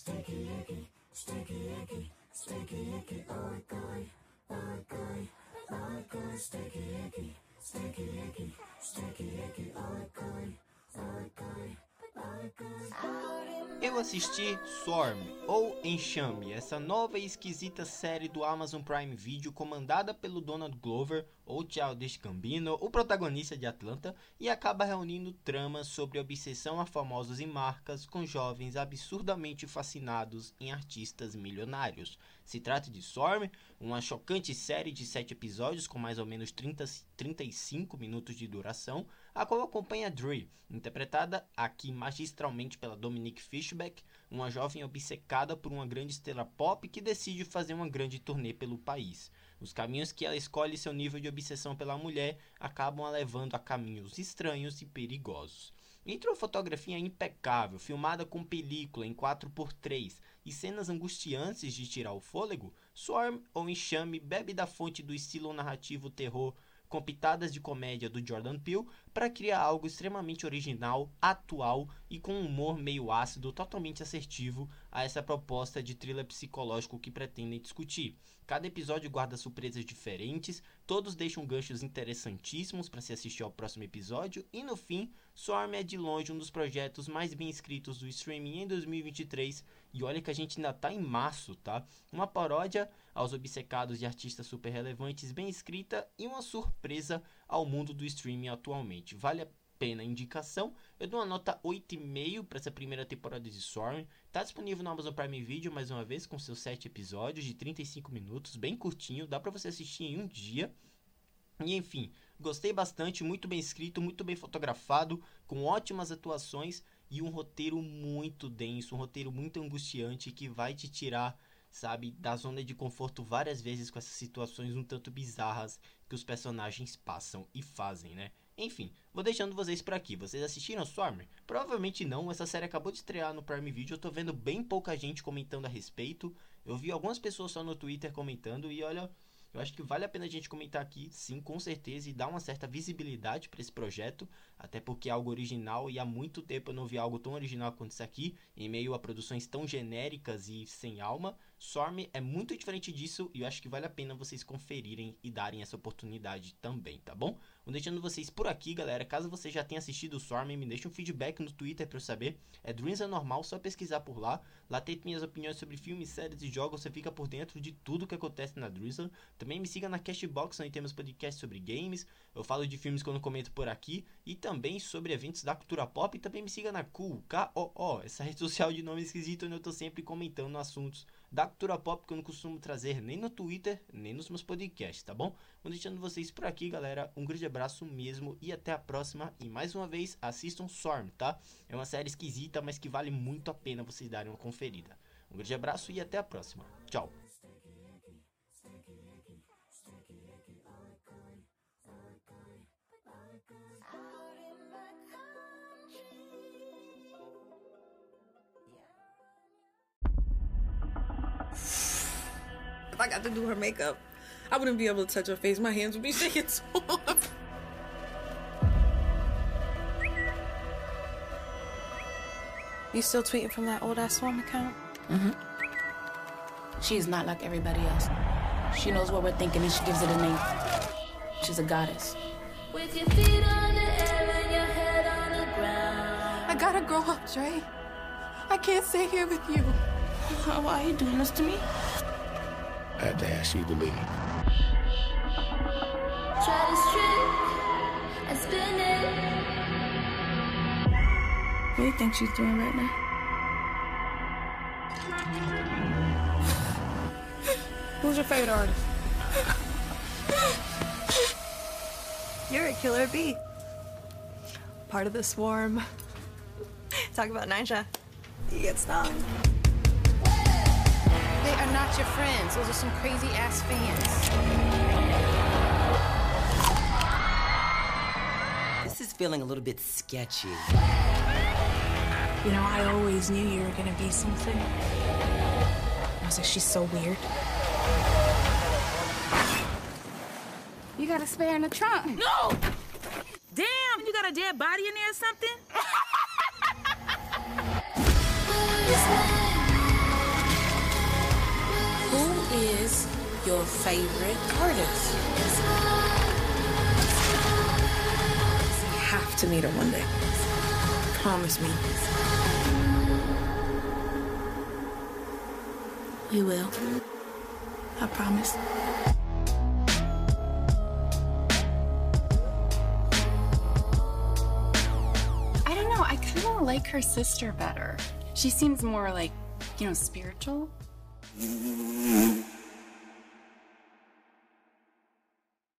Stinky icky, stinky icky, stinky icky, oh my god, oh my god, oh my stinky icky, stinky icky, stinky icky, oh Eu assisti Swarm, ou Enxame, essa nova e esquisita série do Amazon Prime Video comandada pelo Donald Glover, ou Childish Gambino, o protagonista de Atlanta, e acaba reunindo tramas sobre obsessão a famosos e marcas com jovens absurdamente fascinados em artistas milionários. Se trata de Swarm, uma chocante série de 7 episódios com mais ou menos 30, 35 minutos de duração, a qual acompanha Dre, interpretada aqui magistralmente pela Dominique Fishback, uma jovem obcecada por uma grande estrela pop que decide fazer uma grande turnê pelo país. Os caminhos que ela escolhe e seu nível de obsessão pela mulher acabam a levando a caminhos estranhos e perigosos. Entre uma fotografia impecável, filmada com película em 4x3 e cenas angustiantes de tirar o fôlego, Swarm ou Enxame bebe da fonte do estilo narrativo terror com pitadas de comédia do Jordan Peele para criar algo extremamente original, atual e com um humor meio ácido totalmente assertivo a essa proposta de thriller psicológico que pretendem discutir. Cada episódio guarda surpresas diferentes, todos deixam ganchos interessantíssimos para se assistir ao próximo episódio e no fim, Swarm é de longe um dos projetos mais bem escritos do streaming em 2023 e olha que a gente ainda tá em março, tá? Uma paródia aos obcecados de artistas super relevantes, bem escrita e uma surpresa ao mundo do streaming atualmente. Vale a pena a indicação. Eu dou uma nota 8,5 para essa primeira temporada de Swarm. Tá disponível no Amazon Prime Video mais uma vez com seus 7 episódios de 35 minutos, bem curtinho, dá para você assistir em um dia. E enfim, gostei bastante, muito bem escrito, muito bem fotografado, com ótimas atuações e um roteiro muito denso, um roteiro muito angustiante que vai te tirar, sabe, da zona de conforto várias vezes com essas situações um tanto bizarras que os personagens passam e fazem, né? Enfim, vou deixando vocês por aqui. Vocês assistiram Swarm? Provavelmente não, essa série acabou de estrear no Prime Video, eu tô vendo bem pouca gente comentando a respeito. Eu vi algumas pessoas só no Twitter comentando e olha, eu acho que vale a pena a gente comentar aqui, sim, com certeza, e dar uma certa visibilidade para esse projeto, até porque é algo original e há muito tempo eu não vi algo tão original quanto isso aqui, em meio a produções tão genéricas e sem alma. Swarm é muito diferente disso e eu acho que vale a pena vocês conferirem e darem essa oportunidade também, tá bom? Vou deixando vocês por aqui, galera. Caso você já tenha assistido o Swarm, me deixe um feedback no Twitter para eu saber. É Dreams é normal, só pesquisar por lá. Lá tem minhas opiniões sobre filmes, séries e jogos. Você fica por dentro de tudo que acontece na Drizzle. Também me siga na Cashbox, onde temos podcasts sobre games. Eu falo de filmes quando comento por aqui. E também sobre eventos da cultura pop. E também me siga na Cool, K-O-O, essa rede social de nome esquisito, onde eu tô sempre comentando assuntos da cultura pop que eu não costumo trazer nem no Twitter, nem nos meus podcasts, tá bom? Vou deixando vocês por aqui, galera. Um grande abraço mesmo e até a próxima. E mais uma vez, assistam Storm, tá? É uma série esquisita, mas que vale muito a pena vocês darem uma conferida. Um grande abraço e até a próxima. Tchau. If I got to do her makeup, I wouldn't be able to touch her face. My hands would be shaking so hard. You still tweeting from that old ass Swarm account? Mm-hmm. She is not like everybody else. She knows what we're thinking and she gives it a name. She's a goddess. With your feet on the air and your head on the ground. I gotta grow up, Dre. I can't stay here with you. Why are you doing this to me? I had to ask you to leave. Try to strip and spin it. What do you think she's doing right now? Who's your favorite artist? You're a killer bee. Part of the swarm. Talk about Nisha. You get stung. They are not your friends. Those are some crazy ass fans. This is feeling a little bit sketchy. You know, I always knew you were gonna be something. I was like, she's so weird. You got a spare in the trunk. No! Damn, you got a dead body in there or something? Who is your favorite artist? You have to meet her one day. Promise me. We will. I promise. I don't know. I kind of like her sister better. She seems more like, you know, spiritual.